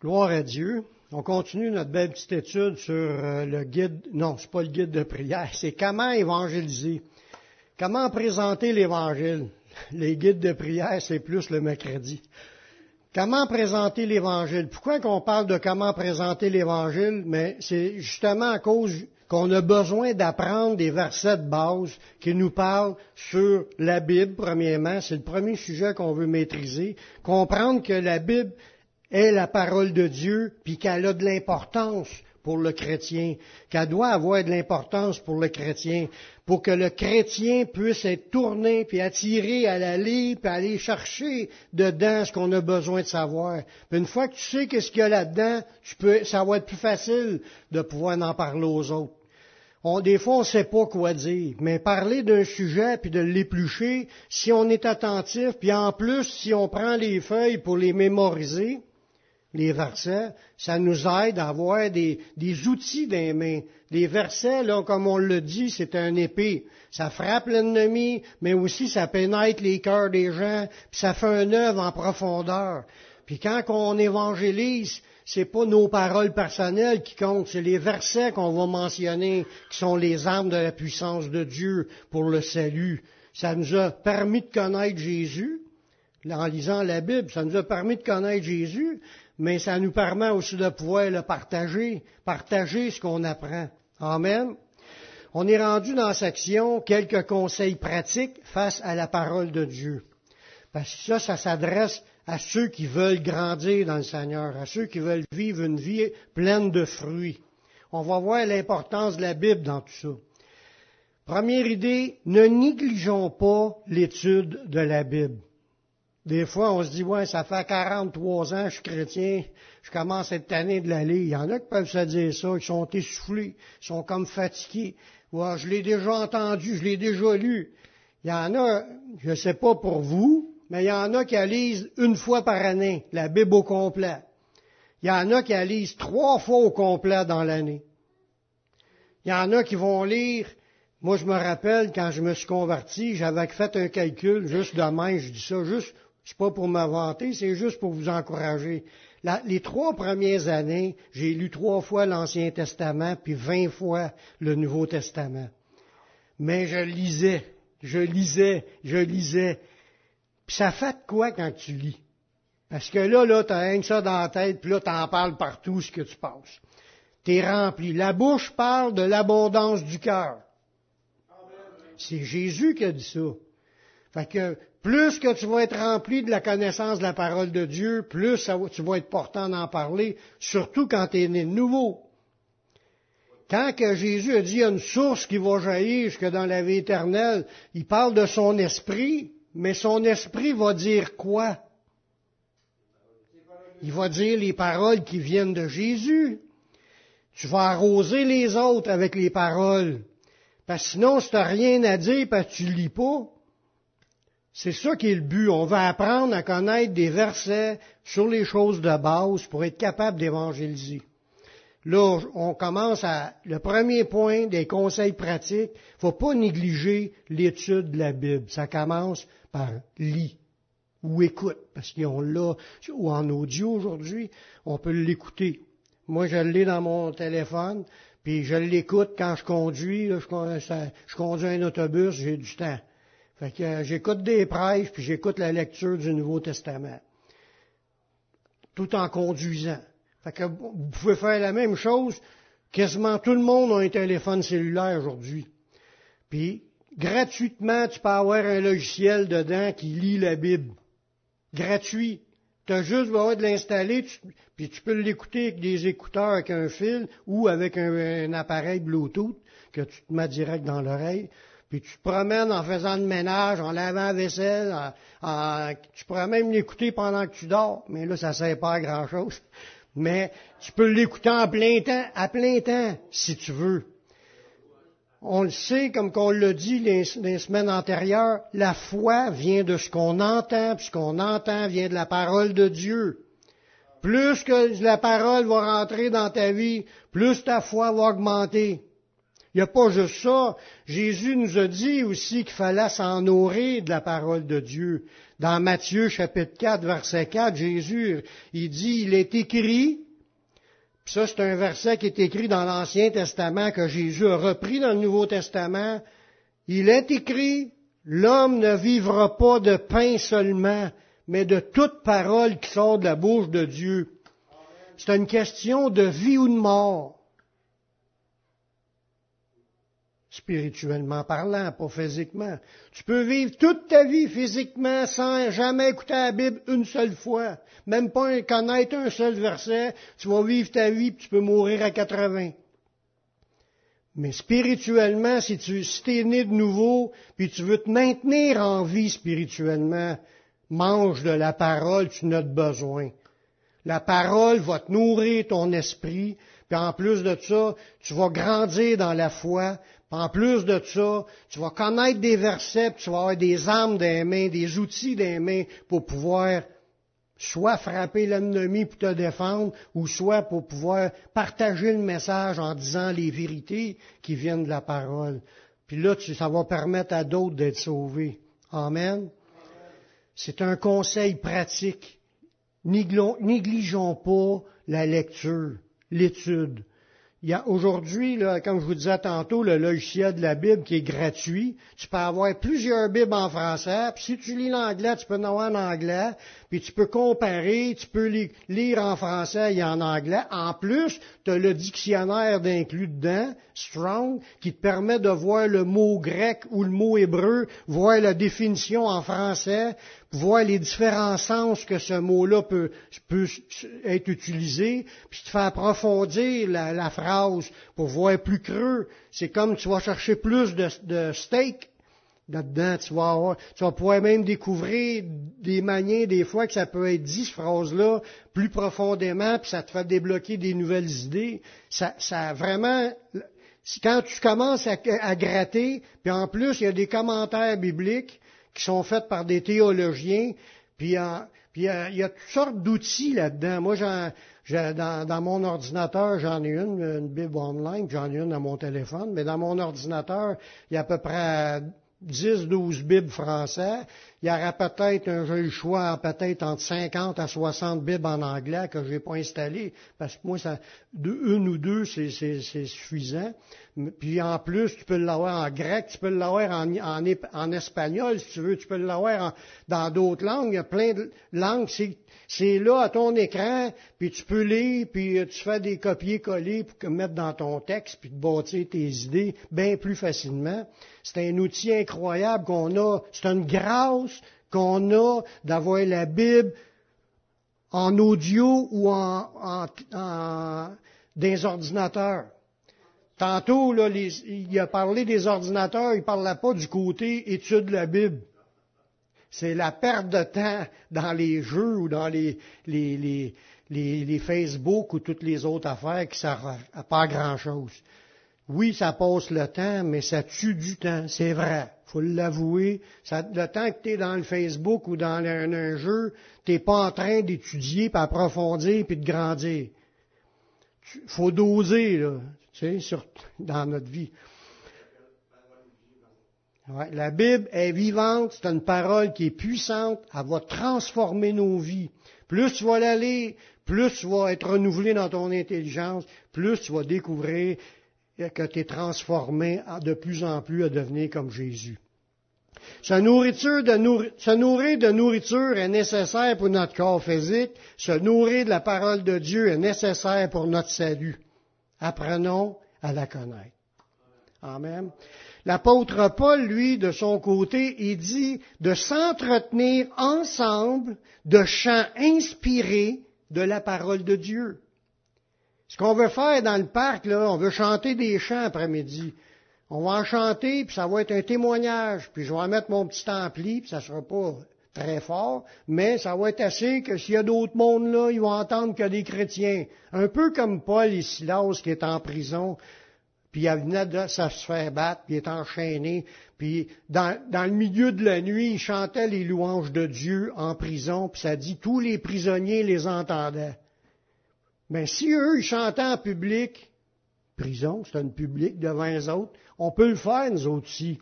Gloire à Dieu. On continue notre belle petite étude sur euh, le guide, non, c'est pas le guide de prière, c'est comment évangéliser. Comment présenter l'évangile. Les guides de prière, c'est plus le mercredi. Comment présenter l'évangile? Pourquoi qu'on parle de comment présenter l'évangile? Mais c'est justement à cause qu'on a besoin d'apprendre des versets de base qui nous parlent sur la Bible, premièrement. C'est le premier sujet qu'on veut maîtriser. Comprendre que la Bible est la parole de Dieu, puis qu'elle a de l'importance pour le chrétien, qu'elle doit avoir de l'importance pour le chrétien, pour que le chrétien puisse être tourné, puis attiré à la puis aller chercher dedans ce qu'on a besoin de savoir. Puis une fois que tu sais qu'est-ce qu'il y a là-dedans, tu peux, ça va être plus facile de pouvoir en parler aux autres. Des fois, on ne sait pas quoi dire, mais parler d'un sujet puis de l'éplucher, si on est attentif, puis en plus, si on prend les feuilles pour les mémoriser, les versets, ça nous aide à avoir des, outils dans les mains. Les versets, comme on le dit, c'est un épée. Ça frappe l'ennemi, mais aussi ça pénètre les cœurs des gens, puis ça fait un œuvre en profondeur. Puis quand on évangélise, c'est pas nos paroles personnelles qui comptent, c'est les versets qu'on va mentionner, qui sont les armes de la puissance de Dieu pour le salut. Ça nous a permis de connaître Jésus, en lisant la Bible, ça nous a permis de connaître Jésus, mais ça nous permet aussi de pouvoir le partager, partager ce qu'on apprend. Amen. On est rendu dans la section quelques conseils pratiques face à la parole de Dieu. Parce que ça, ça s'adresse à ceux qui veulent grandir dans le Seigneur, à ceux qui veulent vivre une vie pleine de fruits. On va voir l'importance de la Bible dans tout ça. Première idée, ne négligeons pas l'étude de la Bible. Des fois, on se dit, ouais, ça fait 43 ans que je suis chrétien, je commence cette année de l'aller. Il y en a qui peuvent se dire ça, ils sont essoufflés, ils sont comme fatigués. Ouais, je l'ai déjà entendu, je l'ai déjà lu. Il y en a, je ne sais pas pour vous, mais il y en a qui lisent une fois par année, la Bible au complet. Il y en a qui lisent trois fois au complet dans l'année. Il y en a qui vont lire moi, je me rappelle, quand je me suis converti, j'avais fait un calcul, juste demain, je dis ça juste c'est pas pour m'inventer, c'est juste pour vous encourager. les trois premières années, j'ai lu trois fois l'Ancien Testament, puis vingt fois le Nouveau Testament. Mais je lisais, je lisais, je lisais. Puis ça fait quoi quand tu lis? Parce que là, là, t'as rien que ça dans la tête, puis là, t'en parles partout ce que tu passes. T'es rempli. La bouche parle de l'abondance du cœur. C'est Jésus qui a dit ça. Fait que plus que tu vas être rempli de la connaissance de la parole de Dieu, plus tu vas être portant d'en parler, surtout quand tu es né de nouveau. Quand que Jésus a dit il y a une source qui va jaillir jusque dans la vie éternelle, il parle de son esprit, mais son esprit va dire quoi? Il va dire les paroles qui viennent de Jésus. Tu vas arroser les autres avec les paroles. Parce que sinon, si tu n'as rien à dire, parce que tu lis pas, c'est ça qui est le but. On va apprendre à connaître des versets sur les choses de base pour être capable d'évangéliser. Là, on commence à, le premier point des conseils pratiques, faut pas négliger l'étude de la Bible. Ça commence par lit ou écoute, parce qu'on l'a, ou en audio aujourd'hui, on peut l'écouter. Moi, je l'ai dans mon téléphone, puis je l'écoute quand je conduis, je conduis un autobus, j'ai du temps. Fait que euh, j'écoute des prêches, puis j'écoute la lecture du Nouveau Testament. Tout en conduisant. Fait que vous pouvez faire la même chose. Quasiment tout le monde a un téléphone cellulaire aujourd'hui. Puis, gratuitement, tu peux avoir un logiciel dedans qui lit la Bible. Gratuit. Tu as juste besoin de l'installer, puis tu peux l'écouter avec des écouteurs avec un fil ou avec un, un appareil Bluetooth que tu te mets direct dans l'oreille. Puis tu te promènes en faisant le ménage, en lavant la vaisselle, tu pourrais même l'écouter pendant que tu dors, mais là, ça ne sert pas à grand-chose. Mais tu peux l'écouter en plein temps, à plein temps, si tu veux. On le sait, comme qu'on l'a dit les, les, semaines antérieures, la foi vient de ce qu'on entend, puis ce qu'on entend vient de la parole de Dieu. Plus que la parole va rentrer dans ta vie, plus ta foi va augmenter. Il n'y a pas juste ça. Jésus nous a dit aussi qu'il fallait s'en nourrir de la parole de Dieu. Dans Matthieu chapitre 4, verset 4, Jésus, il dit, il est écrit, puis ça c'est un verset qui est écrit dans l'Ancien Testament que Jésus a repris dans le Nouveau Testament. Il est écrit, l'homme ne vivra pas de pain seulement, mais de toute parole qui sort de la bouche de Dieu. C'est une question de vie ou de mort. Spirituellement parlant, pas physiquement. Tu peux vivre toute ta vie physiquement sans jamais écouter la Bible une seule fois, même pas connaître un seul verset, tu vas vivre ta vie, puis tu peux mourir à 80. Mais spirituellement, si tu si es né de nouveau, puis tu veux te maintenir en vie spirituellement, mange de la parole, tu n'as de besoin. La parole va te nourrir ton esprit, puis en plus de ça, tu vas grandir dans la foi, en plus de ça, tu vas connaître des versets, tu vas avoir des armes dans les mains, des outils dans les mains pour pouvoir soit frapper l'ennemi pour te défendre, ou soit pour pouvoir partager le message en disant les vérités qui viennent de la parole. Puis là, ça va permettre à d'autres d'être sauvés. Amen. C'est un conseil pratique. Négligeons pas la lecture, l'étude. Il y a aujourd'hui, comme je vous disais tantôt, le logiciel de la Bible qui est gratuit. Tu peux avoir plusieurs Bibles en français, puis si tu lis l'anglais, tu peux en avoir en anglais, puis tu peux comparer, tu peux lire en français et en anglais. En plus, tu as le dictionnaire d'inclus dedans, Strong, qui te permet de voir le mot grec ou le mot hébreu, voir la définition en français, voir les différents sens que ce mot-là peut, être utilisé, puis te faire approfondir la, phrase pour voir plus creux. C'est comme tu vas chercher plus de, de steak là-dedans, tu vas avoir, tu vas pouvoir même découvrir des manières, des fois, que ça peut être dit, cette phrase-là, plus profondément, puis ça te fait débloquer des nouvelles idées. Ça, ça vraiment, quand tu commences à, à gratter, puis en plus, il y a des commentaires bibliques, qui sont faites par des théologiens, puis, puis euh, il y a toutes sortes d'outils là-dedans. Moi, j'en, dans, dans, mon ordinateur, j'en ai une, une Bible online, j'en ai une dans mon téléphone, mais dans mon ordinateur, il y a à peu près 10, 12 Bibles français. Il y aura peut-être un jeu choix, peut-être entre 50 à 60 Bibles en anglais que je n'ai pas installé, parce que moi, ça, de, une ou deux, c'est, suffisant. Puis en plus, tu peux l'avoir en grec, tu peux l'avoir en, espagnol, si tu veux, tu peux l'avoir dans d'autres langues. Il y a plein de langues. C'est là à ton écran, puis tu peux lire, puis euh, tu fais des copier-coller pour mettre dans ton texte, puis te bâtir tes idées bien plus facilement. C'est un outil incroyable qu'on a. C'est une grâce qu'on a d'avoir la Bible en audio ou en, des ordinateurs. Tantôt, il a parlé des ordinateurs, il ne parlait pas du côté étude de la Bible. C'est la perte de temps dans les jeux ou dans les, Facebook ou toutes les autres affaires qui ne servent à pas grand-chose. Oui, ça passe le temps, mais ça tue du temps, c'est vrai. faut l'avouer. le temps que tu es dans le Facebook ou dans un, jeu, tu n'es pas en train d'étudier, puis approfondir, puis de grandir. Faut doser, là, tu sais, dans notre vie la Bible est vivante, c'est une parole qui est puissante, elle va transformer nos vies. Plus tu vas la lire, plus tu vas être renouvelé dans ton intelligence, plus tu vas découvrir que tu es transformé de plus en plus à devenir comme Jésus. Se, nourriture de se nourrir de nourriture est nécessaire pour notre corps physique. Se nourrir de la parole de Dieu est nécessaire pour notre salut. Apprenons à la connaître. Amen. L'apôtre Paul, lui, de son côté, il dit de s'entretenir ensemble de chants inspirés de la parole de Dieu. Ce qu'on veut faire dans le parc, là, on veut chanter des chants après-midi. On va en chanter, puis ça va être un témoignage. Puis je vais mettre mon petit ampli, puis ça sera pas très fort, mais ça va être assez que s'il y a d'autres mondes là, ils vont entendre que des chrétiens. Un peu comme Paul et Silas qui est en prison puis il venait de se faire battre, puis il est enchaîné, puis dans, dans, le milieu de la nuit, il chantait les louanges de Dieu en prison, puis ça dit tous les prisonniers les entendaient. Mais si eux, ils chantaient en public, prison, c'est une public devant les autres. On peut le faire, nous autres aussi.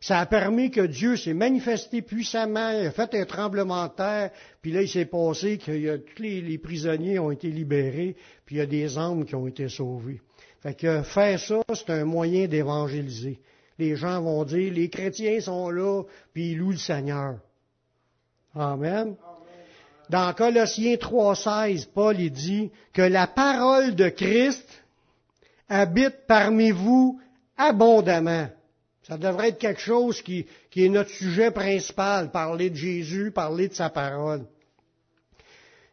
Ça a permis que Dieu s'est manifesté puissamment, il a fait un tremblement de terre, puis là, il s'est passé que tous les, prisonniers ont été libérés, puis il y a des âmes qui ont été sauvés. Fait que faire ça, c'est un moyen d'évangéliser. Les gens vont dire, les chrétiens sont là, puis ils louent le Seigneur. Amen. Dans Colossiens 3.16, Paul dit que la parole de Christ habite parmi vous abondamment. Ça devrait être quelque chose qui, qui est notre sujet principal, parler de Jésus, parler de sa parole.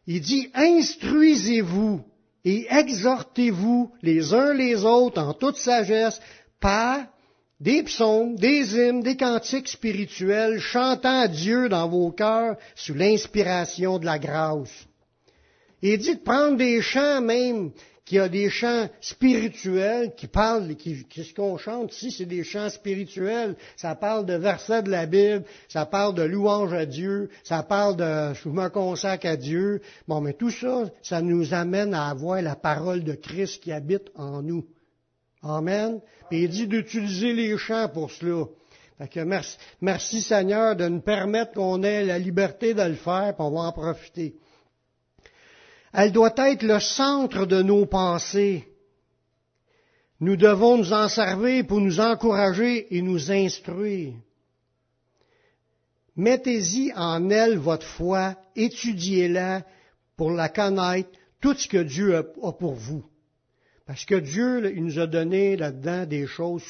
Il dit, instruisez-vous et exhortez-vous les uns les autres en toute sagesse par des psaumes, des hymnes, des cantiques spirituels, chantant à Dieu dans vos cœurs sous l'inspiration de la grâce. Il dit de prendre des chants même, qui a des chants spirituels qui parlent, qui, ce qu'on chante ici, c'est des chants spirituels. Ça parle de versets de la Bible, ça parle de louange à Dieu, ça parle de je me consacre à Dieu. Bon, mais tout ça, ça nous amène à avoir la parole de Christ qui habite en nous. Amen. Et il dit d'utiliser les chants pour cela. merci, merci Seigneur de nous permettre qu'on ait la liberté de le faire, puis on va en profiter. Elle doit être le centre de nos pensées. Nous devons nous en servir pour nous encourager et nous instruire. Mettez-y en elle votre foi, étudiez-la pour la connaître, tout ce que Dieu a pour vous. Parce que Dieu, il nous a donné là-dedans des choses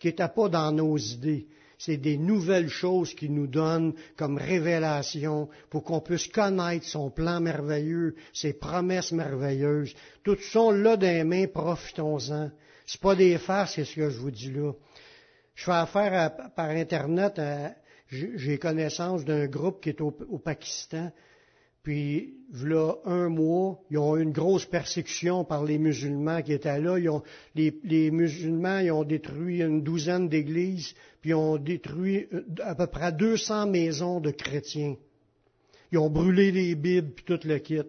qui n'étaient pas dans nos idées. C'est des nouvelles choses qu'il nous donne comme révélation pour qu'on puisse connaître son plan merveilleux, ses promesses merveilleuses. Toutes sont là les mains, profitons-en. C'est pas des farces, c'est ce que je vous dis là. Je fais affaire par Internet, j'ai connaissance d'un groupe qui est au Pakistan puis, voilà un mois, ils ont eu une grosse persécution par les musulmans qui étaient là. les, musulmans ils ont détruit une douzaine d'églises, puis ils ont détruit euh, à peu près 200 maisons de chrétiens. Ils ont brûlé les Bibles, puis tout le kit.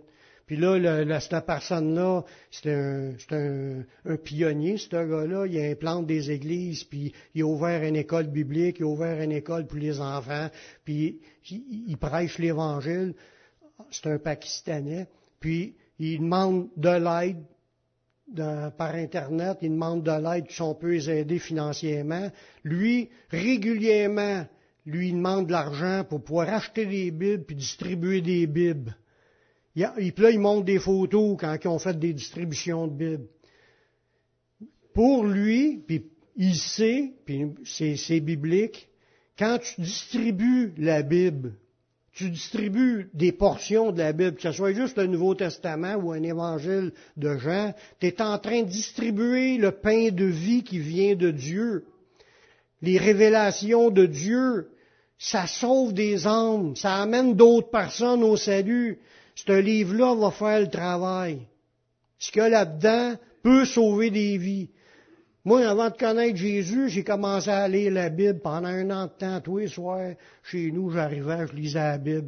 Puis là, la, cette personne-là, c'est un, un, un, pionnier, ce gars-là. Il implante des églises, puis il a ouvert une école biblique, il a ouvert une école pour les enfants, puis il prêche l'Évangile c'est un Pakistanais, puis il demande de l'aide par Internet, il demande de l'aide si on peut les aider financièrement. Lui, régulièrement, lui demande de l'argent pour pouvoir acheter des Bibles puis distribuer des Bibles. Il, puis là, il montre des photos quand ils ont fait des distributions de Bibles. Pour lui, puis il sait, puis c'est biblique, quand tu distribues la Bible tu distribues des portions de la Bible, que ce soit juste le Nouveau Testament ou un évangile de Jean, tu es en train de distribuer le pain de vie qui vient de Dieu. Les révélations de Dieu, ça sauve des âmes, ça amène d'autres personnes au salut. Ce livre-là va faire le travail. Ce qu'il y a là-dedans peut sauver des vies. Moi, avant de connaître Jésus, j'ai commencé à lire la Bible pendant un an de temps. Tous les soirs, chez nous, j'arrivais, je lisais la Bible.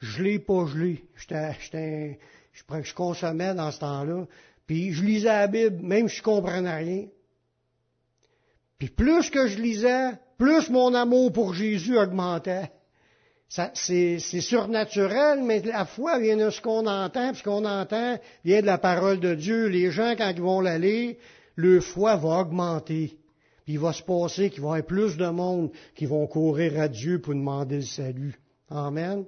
Je l'ai pas gelé. J'étais, j'étais, je, je consommais dans ce temps-là. Puis je lisais la Bible, même si je comprenais rien. Puis plus que je lisais, plus mon amour pour Jésus augmentait. c'est, surnaturel, mais la foi vient de ce qu'on entend, puis ce qu'on entend vient de la parole de Dieu. Les gens, quand ils vont la lire, leur foi va augmenter. Puis il va se passer qu'il va y avoir plus de monde qui vont courir à Dieu pour demander le salut. Amen.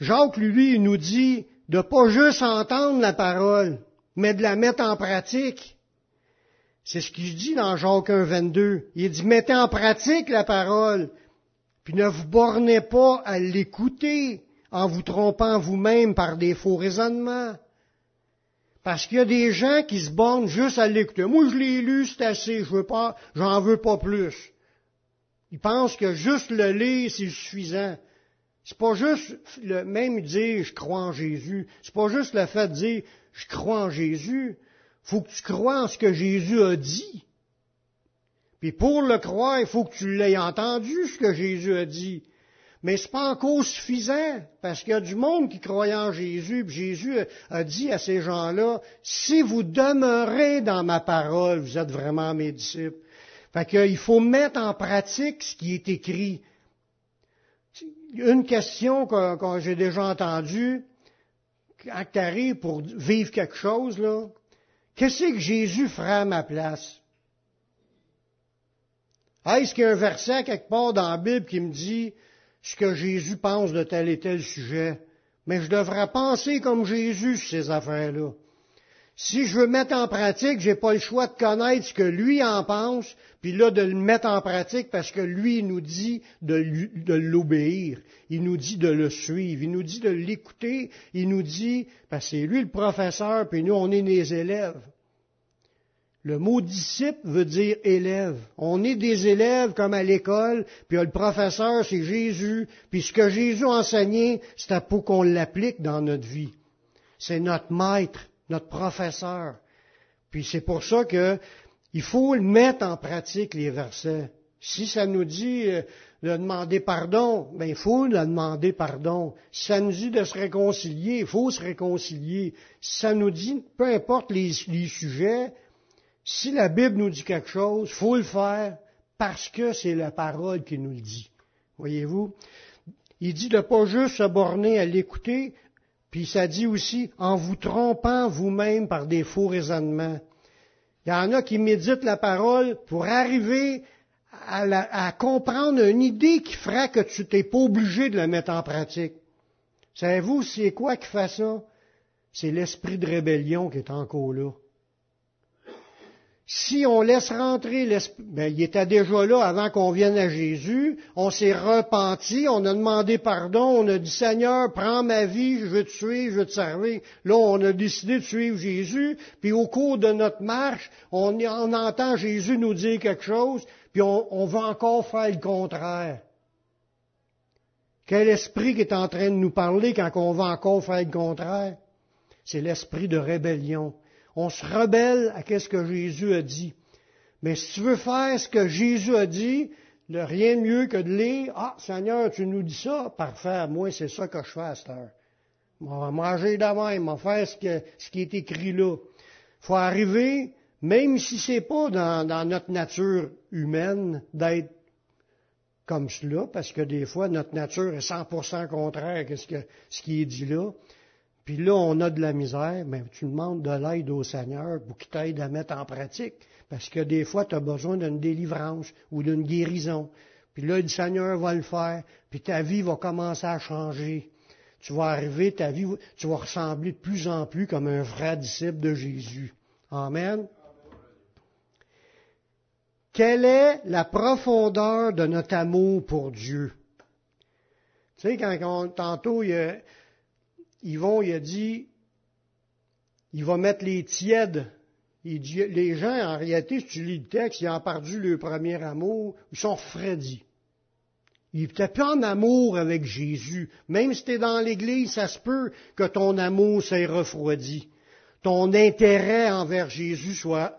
Jacques, lui, il nous dit de pas juste entendre la parole, mais de la mettre en pratique. C'est ce qu'il dit dans Jacques 1, 22. Il dit, mettez en pratique la parole, puis ne vous bornez pas à l'écouter en vous trompant vous-même par des faux raisonnements. Parce qu'il y a des gens qui se bornent juste à l'écouter. Moi, je l'ai lu, c'est assez, je veux pas, j'en veux pas plus. Ils pensent que juste le lire, c'est suffisant. C'est pas juste le même dire je crois en Jésus. C'est pas juste le fait de dire je crois en Jésus. Faut que tu crois en ce que Jésus a dit. Puis pour le croire, il faut que tu l'aies entendu, ce que Jésus a dit. Mais c'est pas encore suffisant, parce qu'il y a du monde qui croit en Jésus, Jésus a dit à ces gens-là, si vous demeurez dans ma parole, vous êtes vraiment mes disciples. Fait qu'il faut mettre en pratique ce qui est écrit. Une question que, j'ai déjà entendue, quand tu arrives pour vivre quelque chose, là, qu'est-ce que Jésus fera à ma place? Est-ce qu'il y a un verset quelque part dans la Bible qui me dit ce que Jésus pense de tel et tel sujet? Mais je devrais penser comme Jésus sur ces affaires-là. Si je veux mettre en pratique, j'ai pas le choix de connaître ce que lui en pense, puis là de le mettre en pratique parce que lui il nous dit de l'obéir, il nous dit de le suivre, il nous dit de l'écouter, il nous dit parce que c'est lui le professeur, puis nous on est les élèves. Le mot disciple veut dire élève. On est des élèves comme à l'école, puis le professeur c'est Jésus, puis ce que Jésus a enseigné, c'est pour qu'on l'applique dans notre vie. C'est notre maître notre professeur. Puis c'est pour ça que il faut mettre en pratique les versets. Si ça nous dit euh, de demander pardon, ben il faut le demander pardon. Si ça nous dit de se réconcilier, il faut se réconcilier. Si ça nous dit, peu importe les sujets, si la Bible nous dit quelque chose, faut le faire parce que c'est la parole qui nous le dit. Voyez-vous? Il dit de pas juste se borner à l'écouter, puis ça dit aussi, en vous trompant vous-même par des faux raisonnements. Il y en a qui méditent la parole pour arriver à, comprendre une idée qui fera que tu t'es pas obligé de la mettre en pratique. Savez-vous, c'est quoi qui fait ça? C'est l'esprit de rébellion qui est encore là. Si on laisse rentrer l'esprit, ben, il était déjà là avant qu'on vienne à Jésus, on s'est repenti, on a demandé pardon, on a dit Seigneur, prends ma vie, je veux te suivre, je veux te servir. Là, on a décidé de suivre Jésus, puis au cours de notre marche, on, entend Jésus nous dire quelque chose, puis on, on va encore faire le contraire. Quel esprit qui est en train de nous parler quand on va encore faire le contraire? C'est l'esprit de rébellion on se rebelle à ce que Jésus a dit. Mais si tu veux faire ce que Jésus a dit, le rien de mieux que de lire, ah, Seigneur, tu nous dis ça, parfait, moi, c'est ça que je fais à cette heure. On va manger d'avant, on va faire ce, qui est écrit là. Faut arriver, même si c'est pas dans, notre nature humaine d'être comme cela, parce que des fois, notre nature est 100% contraire à ce qui est dit là. Puis là, on a de la misère, mais tu demandes de l'aide au Seigneur pour qu'il t'aide à mettre en pratique. Parce que des fois, tu as besoin d'une délivrance ou d'une guérison. Puis là, le Seigneur va le faire, puis ta vie va commencer à changer. Tu vas arriver, ta vie, tu vas ressembler de plus en plus comme un vrai disciple de Jésus. Amen. Quelle est la profondeur de notre amour pour Dieu? Tu sais, quand tantôt, il y a, Yvon, il a dit, il va mettre les tièdes. Les gens, en réalité, si tu lis le texte, ils ont perdu leur premier amour, ils sont refroidis. Ils n'étaient plus en amour avec Jésus. Même si tu es dans l'Église, ça se peut que ton amour s'est refroidi. Ton intérêt envers Jésus soit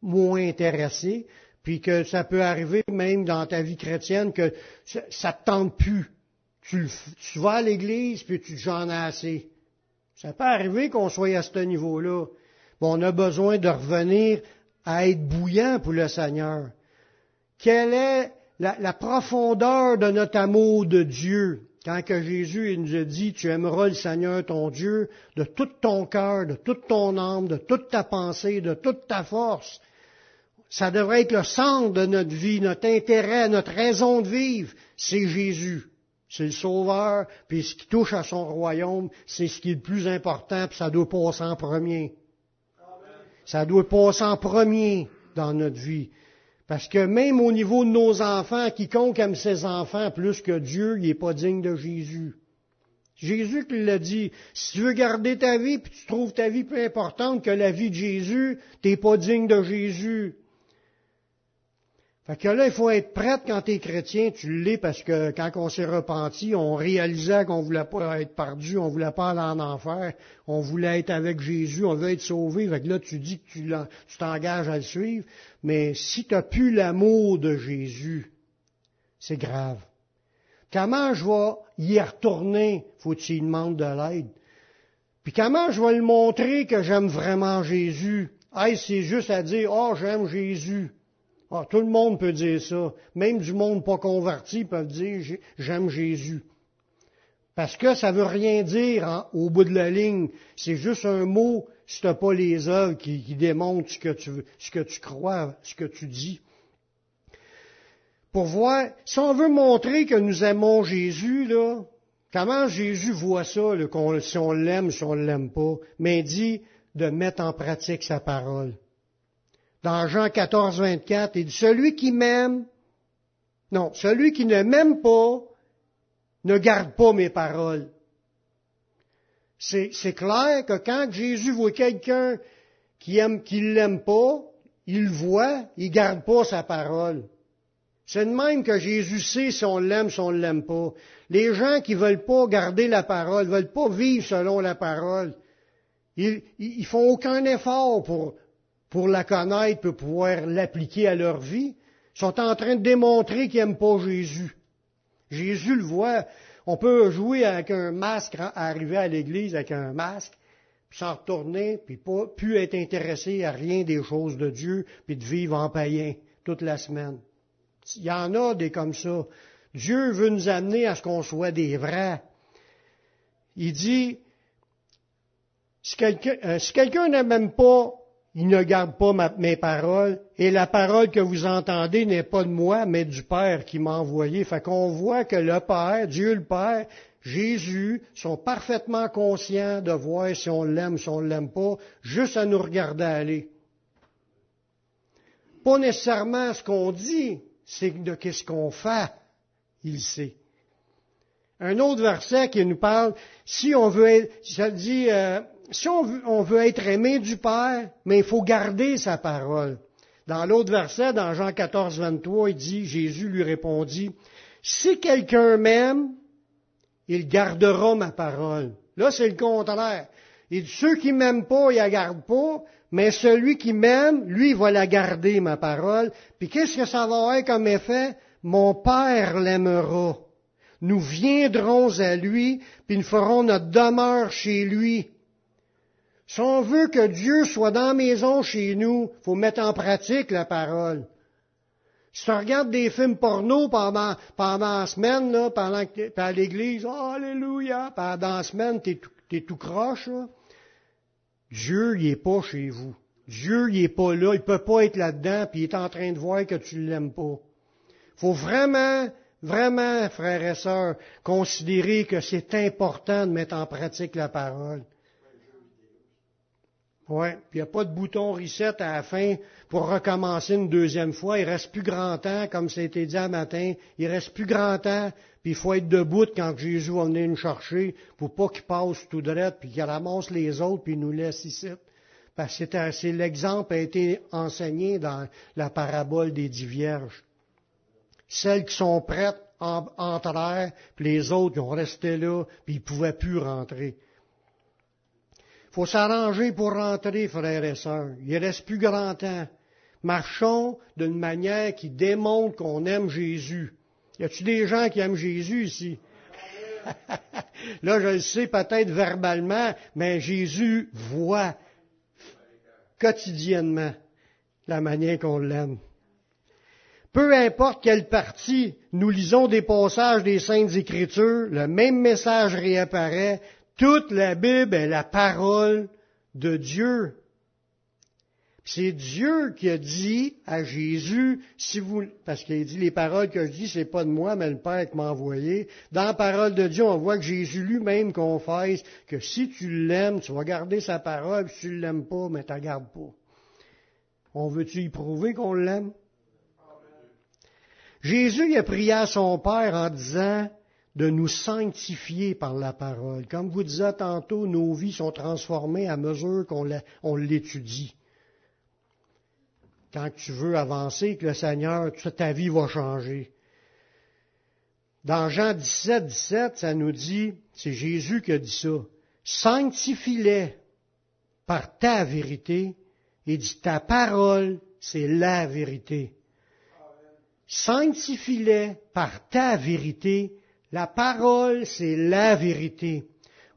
moins intéressé, puis que ça peut arriver même dans ta vie chrétienne que ça ne te tente plus tu, vas à l'église, puis tu j'en as assez. Ça peut arriver qu'on soit à ce niveau-là. on a besoin de revenir à être bouillant pour le Seigneur. Quelle est la, profondeur de notre amour de Dieu? Quand que Jésus nous a dit, tu aimeras le Seigneur ton Dieu de tout ton cœur, de toute ton âme, de toute ta pensée, de toute ta force. Ça devrait être le centre de notre vie, notre intérêt, notre raison de vivre, c'est Jésus. C'est le sauveur, puis ce qui touche à son royaume, c'est ce qui est le plus important, puis ça doit passer en premier. Ça doit passer en premier dans notre vie. Parce que même au niveau de nos enfants, quiconque aime ses enfants plus que Dieu, il n'est pas digne de Jésus. Jésus qui l'a dit, si tu veux garder ta vie, puis tu trouves ta vie plus importante que la vie de Jésus, tu n'es pas digne de Jésus. Fait que là, il faut être prête quand tu es chrétien, tu l'es parce que quand on s'est repenti, on réalisait qu'on voulait pas être perdu, on voulait pas aller en enfer, on voulait être avec Jésus, on veut être sauvé. Fait que là, tu dis que tu t'engages à le suivre. Mais si tu n'as plus l'amour de Jésus, c'est grave. Comment je vais y retourner? Faut qu'il demande de l'aide. Puis comment je vais lui montrer que j'aime vraiment Jésus? Hey, c'est juste à dire, oh, j'aime Jésus. Ah, tout le monde peut dire ça. Même du monde pas converti peut dire, j'aime Jésus. Parce que ça veut rien dire au bout de la ligne. C'est juste un mot si tu pas les œuvres qui, démontrent ce que, tu, ce que tu crois, ce que tu dis. Pour voir, si on veut montrer que nous aimons Jésus, là, comment Jésus voit ça, là, si on l'aime, si on ne l'aime pas, mais dit de mettre en pratique sa parole. Dans Jean 14, 24, il dit, celui qui m'aime, non, celui qui ne m'aime pas, ne garde pas mes paroles. C'est, clair que quand Jésus voit quelqu'un qui aime, qui l'aime pas, il voit, il garde pas sa parole. C'est de même que Jésus sait si on l'aime, si on ne l'aime pas. Les gens qui veulent pas garder la parole, veulent pas vivre selon la parole, ils, ils font aucun effort pour, pour la connaître, pour pouvoir l'appliquer à leur vie. Sont en train de démontrer qu'ils n'aiment pas Jésus. Jésus le voit. On peut jouer avec un masque, arriver à l'église avec un masque, puis s'en retourner, puis pas plus être intéressé à rien des choses de Dieu, puis de vivre en païen toute la semaine. Il y en a des comme ça. Dieu veut nous amener à ce qu'on soit des vrais. Il dit, si quelqu'un euh, si quelqu'un ne m'aime pas, il ne garde pas mes paroles, et la parole que vous entendez n'est pas de moi, mais du Père qui m'a envoyé. Fait qu'on voit que le Père, Dieu le Père, Jésus sont parfaitement conscients de voir si on l'aime, si on l'aime pas, juste à nous regarder aller. Pas nécessairement ce qu'on dit, c'est de qu'est-ce qu'on fait, il sait. Un autre verset qui nous parle, si on veut être, ça dit, euh, si on veut, être aimé du Père, mais il faut garder sa parole. Dans l'autre verset, dans Jean 14, 23, il dit, Jésus lui répondit, si quelqu'un m'aime, il gardera ma parole. Là, c'est le contraire. Il dit, ceux qui m'aiment pas, ils la gardent pas, mais celui qui m'aime, lui, va la garder, ma parole. Puis qu'est-ce que ça va avoir comme effet? Mon Père l'aimera. Nous viendrons à lui, puis nous ferons notre demeure chez lui. Si on veut que Dieu soit dans la maison chez nous, faut mettre en pratique la parole. Si tu regardes des films porno pendant, pendant la semaine, là, pendant à l'église, oh, alléluia, pendant la semaine, t'es tout, es tout croche, Dieu, il est pas chez vous. Dieu, il est pas là, il peut pas être là-dedans, puis il est en train de voir que tu l'aimes pas. Faut vraiment, vraiment, frères et sœurs, considérer que c'est important de mettre en pratique la parole. Oui, puis il n'y a pas de bouton reset à la fin pour recommencer une deuxième fois. Il reste plus grand temps, comme ça a été dit un matin. Il reste plus grand temps, puis il faut être debout quand Jésus va venir nous chercher pour pas qu'il passe tout droit, puis qu'il ramasse les autres, puis il nous laisse ici. Parce que c'est l'exemple a été enseigné dans la parabole des dix vierges. Celles qui sont prêtes entrerent, puis les autres qui ont resté là, puis ils pouvaient plus rentrer faut s'arranger pour rentrer, frères et sœurs. Il reste plus grand temps. Marchons d'une manière qui démontre qu'on aime Jésus. Y a-t-il des gens qui aiment Jésus ici? Là, je le sais peut-être verbalement, mais Jésus voit quotidiennement la manière qu'on l'aime. Peu importe quelle partie nous lisons des passages des Saintes Écritures, le même message réapparaît, toute la Bible est la parole de Dieu. C'est Dieu qui a dit à Jésus, parce qu'il dit les paroles que je dis, c'est pas de moi, mais le Père qui m'a envoyé. Dans la parole de Dieu, on voit que Jésus lui-même confesse que si tu l'aimes, tu vas garder sa parole, si tu l'aimes pas, mais tu la gardes pas. On veut-tu y prouver qu'on l'aime? Jésus il a prié à son Père en disant, de nous sanctifier par la parole. Comme vous disiez tantôt, nos vies sont transformées à mesure qu'on l'étudie. Quand tu veux avancer, que le Seigneur, ta vie va changer. Dans Jean 17, 17, ça nous dit, c'est Jésus qui a dit ça, sanctifie-les par ta vérité, et dit ta parole, c'est la vérité. Sanctifie-les par ta vérité, La parole, c'est la vérité.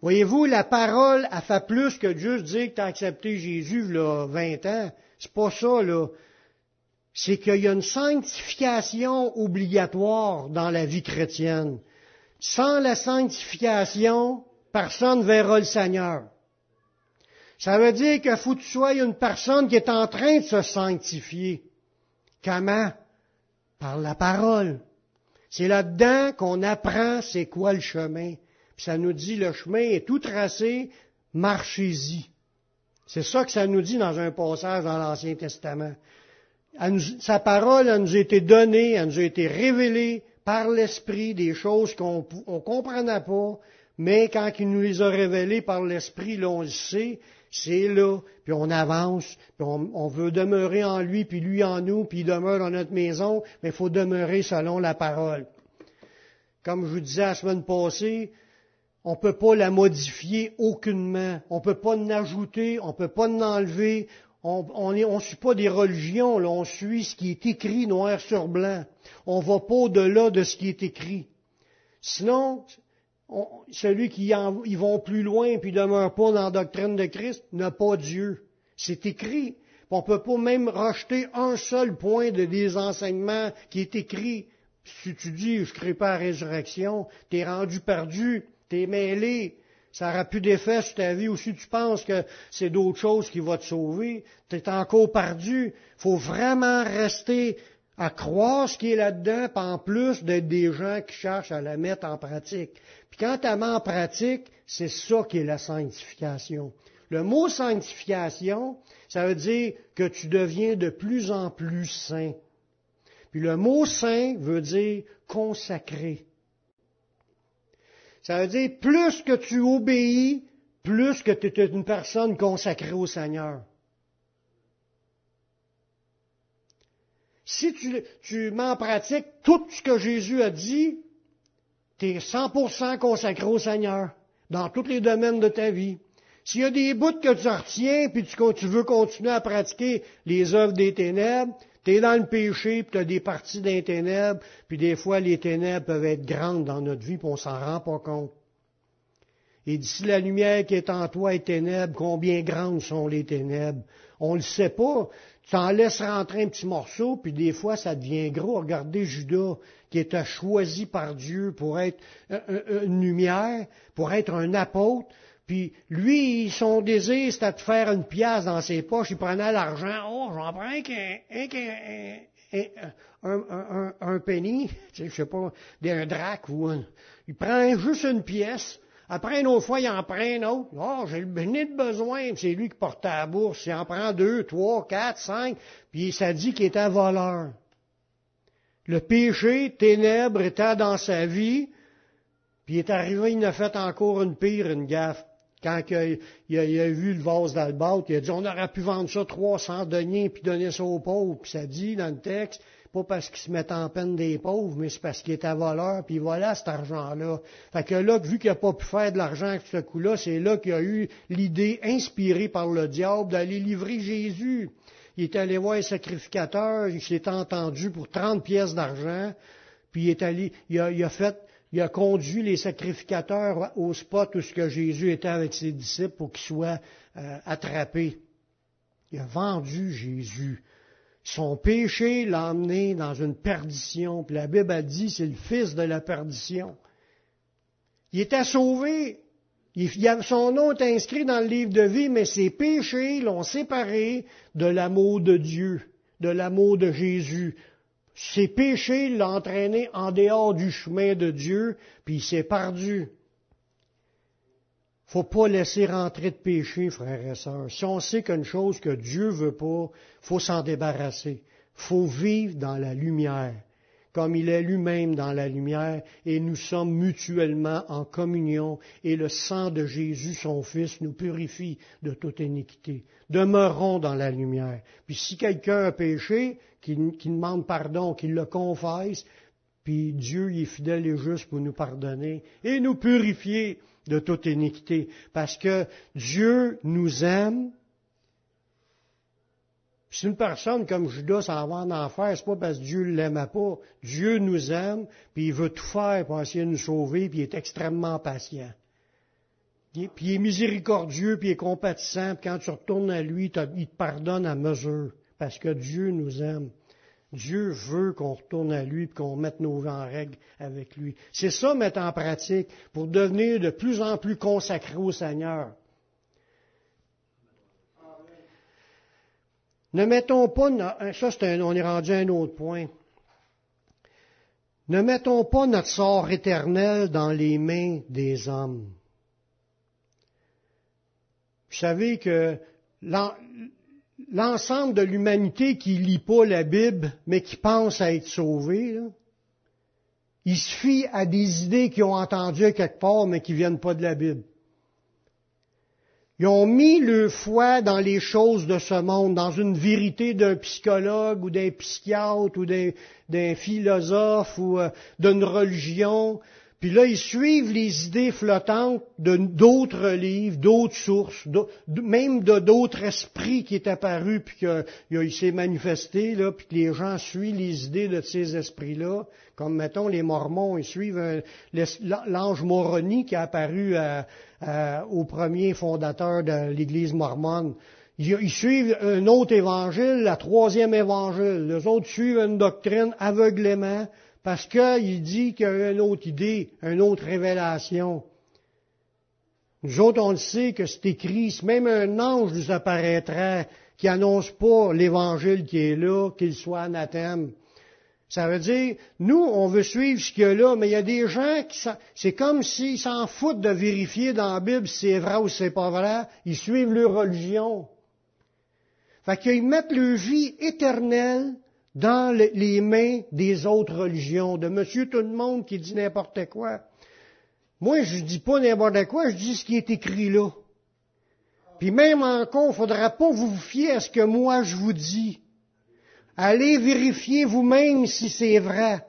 Voyez-vous, la parole a fait plus que juste dire que tu as accepté Jésus a 20 ans. C'est pas ça, là. C'est qu'il y a une sanctification obligatoire dans la vie chrétienne. Sans la sanctification, personne ne verra le Seigneur. Ça veut dire qu'il faut que tu sois une personne qui est en train de se sanctifier. Comment? Par la parole. C'est là-dedans qu'on apprend c'est quoi le chemin. Puis ça nous dit le chemin est tout tracé, marchez-y. C'est ça que ça nous dit dans un passage dans l'Ancien Testament. sa parole elle nous a été donnée, elle nous a été révélée par l'Esprit, des choses qu'on ne comprenait pas, mais quand il nous les a révélées par l'Esprit, là, on le sait, c'est là, puis on avance, puis on, veut demeurer en lui, puis lui en nous, puis il demeure dans notre maison, mais il faut demeurer selon la parole. Comme je vous disais la semaine passée, on ne peut pas la modifier aucunement, on ne peut pas l'ajouter, on ne peut pas l'enlever, on ne suit pas des religions, là, on suit ce qui est écrit noir sur blanc. On ne va pas au-delà de ce qui est écrit. Sinon, celui qui y vont plus loin puis demeure pas dans la doctrine de Christ n'a pas Dieu. C'est écrit. On ne peut pas même racheter un seul point de des enseignements qui est écrit. Si tu dis, je ne crée pas la résurrection, tu es rendu perdu, tu es mêlé, ça n'aura plus d'effet sur ta vie, ou si tu penses que c'est d'autres choses qui vont te sauver, tu es encore perdu. Faut vraiment rester à croire ce qui est là-dedans, en plus d'être des gens qui cherchent à la mettre en pratique. Puis quand tu mets en pratique, c'est ça qui est la sanctification. Le mot sanctification, ça veut dire que tu deviens de plus en plus saint. Puis le mot saint veut dire consacré. Ça veut dire plus que tu obéis, plus que tu es une personne consacrée au Seigneur. Si tu, tu mets en pratique tout ce que Jésus a dit, tu es 100% consacré au Seigneur dans tous les domaines de ta vie. S'il y a des bouts que tu retiens, puis tu, veux continuer à pratiquer les œuvres des ténèbres, tu es dans le péché, puis tu as des parties des ténèbres, puis des fois les ténèbres peuvent être grandes dans notre vie, puis on s'en rend pas compte. Et d'ici la lumière qui est en toi est ténèbres, combien grandes sont les ténèbres? On ne le sait pas. Tu en laisses rentrer un petit morceau, puis des fois ça devient gros. Regardez Judas, qui était choisi par Dieu pour être une lumière, pour être un apôtre. Puis lui, son désir, c'était de faire une pièce dans ses poches. Il prenait l'argent. Oh, j'en prends un, un, penny, je sais pas, un drac ou un. Il prend juste une pièce. Après, une autre fois, il en prend un autre. Oh, j'ai le de besoin. C'est lui qui portait la bourse. Il en prend deux, trois, quatre, cinq. Puis ça dit qu'il était voleur. Le péché, ténèbres, était dans sa vie. Puis il est arrivé, il a fait encore une pire, une gaffe. Quand il a, vu le vase d'Albâtre, il a dit, on aurait pu vendre ça 300 deniers puis donner ça aux pauvres. Puis ça dit dans le texte, pas parce qu'il se met en peine des pauvres, mais c'est parce qu'il était voleur, puis voilà cet argent-là. Fait que là, vu qu'il n'a pas pu faire de l'argent avec ce coup-là, c'est là qu'il a eu l'idée inspirée par le diable d'aller livrer Jésus. Il est allé voir un sacrificateur, il s'est entendu pour 30 pièces d'argent, puis il est allé, il a, il a fait il a conduit les sacrificateurs au spot où ce que Jésus était avec ses disciples pour qu'ils soient euh, attrapés. Il a vendu Jésus. Son péché l'a emmené dans une perdition. Puis la Bible a dit c'est le fils de la perdition. Il était sauvé. Son nom est inscrit dans le livre de vie, mais ses péchés l'ont séparé de l'amour de Dieu, de l'amour de Jésus. Ses péchés l'ont entraîné en dehors du chemin de Dieu, puis il s'est perdu. Faut pas laisser rentrer de péché, frères et sœurs. Si on sait qu'une chose que Dieu veut pas, faut s'en débarrasser. Faut vivre dans la lumière, comme il est lui-même dans la lumière, et nous sommes mutuellement en communion, et le sang de Jésus, son Fils, nous purifie de toute iniquité. Demeurons dans la lumière. Puis si quelqu'un a péché, qu'il demande pardon, qu'il le confesse, puis Dieu est fidèle et juste pour nous pardonner et nous purifier de toute iniquité. Parce que Dieu nous aime Si une personne comme Judas s'en va en enfer, c'est pas parce que Dieu ne l'aimait pas. Dieu nous aime, puis il veut tout faire pour essayer de nous sauver, puis il est extrêmement patient. Puis il est miséricordieux, puis il est compatissant, puis quand tu retournes à lui, il te pardonne à mesure, parce que Dieu nous aime. Dieu veut qu'on retourne à lui et qu'on mette nos vies en règle avec lui. C'est ça mettre en pratique pour devenir de plus en plus consacré au Seigneur. Ne mettons pas, ça c'est un, on est rendu à un autre point. Ne mettons pas notre sort éternel dans les mains des hommes. Vous savez que l'ensemble de l'humanité qui lit pas la Bible, mais qui pense à être sauvé, il se fie à des idées qu'ils ont entendues quelque part, mais qui viennent pas de la Bible. Ils ont mis le foi dans les choses de ce monde, dans une vérité d'un psychologue ou d'un psychiatre ou d'un philosophe ou euh, d'une religion. Puis là, ils suivent les idées flottantes d'autres livres, d'autres sources, même de d'autres esprits qui est apparu, puis qu'il s'est manifesté, là, puis que les gens suivent les idées de ces esprits-là. Comme, mettons, les Mormons, ils suivent l'ange Moroni qui est apparu au premier fondateur de l'Église mormone. Ils, suivent un autre évangile, la troisième évangile. Les autres suivent une doctrine aveuglément parce qu'il dit qu'il y a une autre idée, une autre révélation. Nous autres, on le sait que c'est écrit, même un ange nous apparaîtrait qui annonce pas l'évangile qui est là, qu'il soit anathème. Ça veut dire, nous, on veut suivre ce qu'il y a là, mais il y a des gens qui, c'est comme s'ils s'en foutent de vérifier dans la Bible si c'est vrai ou si c'est pas vrai. Ils suivent leur religion. Fait qu'ils mettent leur vie éternelle dans les mains des autres religions, de monsieur tout le monde qui dit n'importe quoi. Moi, je dis pas n'importe quoi, je dis ce qui est écrit là. Puis même encore, il faudra pas vous fier à ce que moi je vous dis. Allez vérifier vous-même si c'est vrai.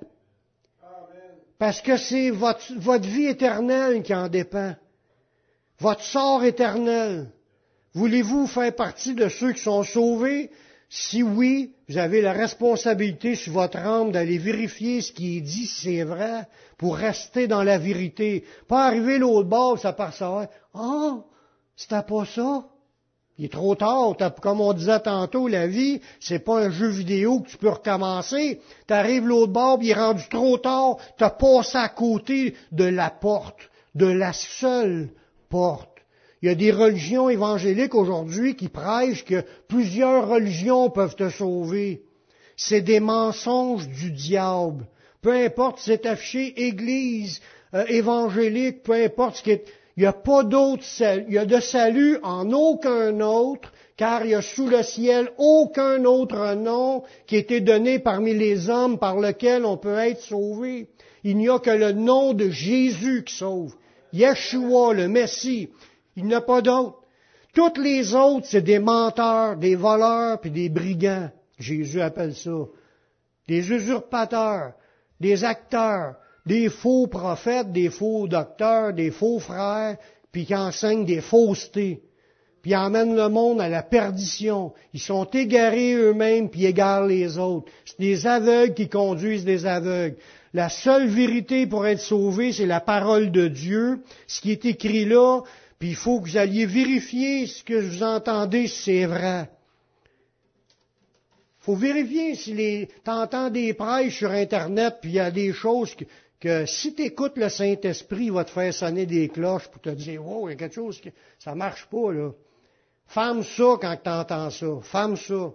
Parce que c'est votre, votre vie éternelle qui en dépend. Votre sort éternel. Voulez-vous faire partie de ceux qui sont sauvés? Si oui, vous avez la responsabilité sur votre âme d'aller vérifier ce qui est dit, si c'est vrai, pour rester dans la vérité. Pas arriver l'autre bord, ça part ça. Ah, c'était pas ça. Il est trop tard. Comme on disait tantôt, la vie, c'est pas un jeu vidéo que tu peux recommencer. Tu arrives l'autre bord, puis il est rendu trop tard. Tu as passé à côté de la porte, de la seule porte. Il y a des religions évangéliques aujourd'hui qui prêchent que plusieurs religions peuvent te sauver. C'est des mensonges du diable. Peu importe si c'est affiché Église euh, évangélique, peu importe ce qui est... Il n'y a pas d'autre salut. Il y a de salut en aucun autre, car il y a sous le ciel aucun autre nom qui a été donné parmi les hommes par lequel on peut être sauvé. Il n'y a que le nom de Jésus qui sauve. Yeshua, le Messie. Il n'y a pas d'autre. Toutes les autres, c'est des menteurs, des voleurs, puis des brigands. Jésus appelle ça. Des usurpateurs, des acteurs, des faux prophètes, des faux docteurs, des faux frères, puis qui enseignent des faussetés, puis emmènent le monde à la perdition. Ils sont égarés eux-mêmes, puis égarent les autres. C'est des aveugles qui conduisent des aveugles. La seule vérité pour être sauvé, c'est la parole de Dieu. Ce qui est écrit là, puis il faut que vous alliez vérifier ce que vous entendez, si c'est vrai. Faut vérifier si les, t'entends des prêches sur Internet, puis il y a des choses que, que si tu écoutes le Saint-Esprit, il va te faire sonner des cloches pour te dire, wow, il y a quelque chose qui, ça marche pas, là. Femme ça quand tu entends ça. Femme ça.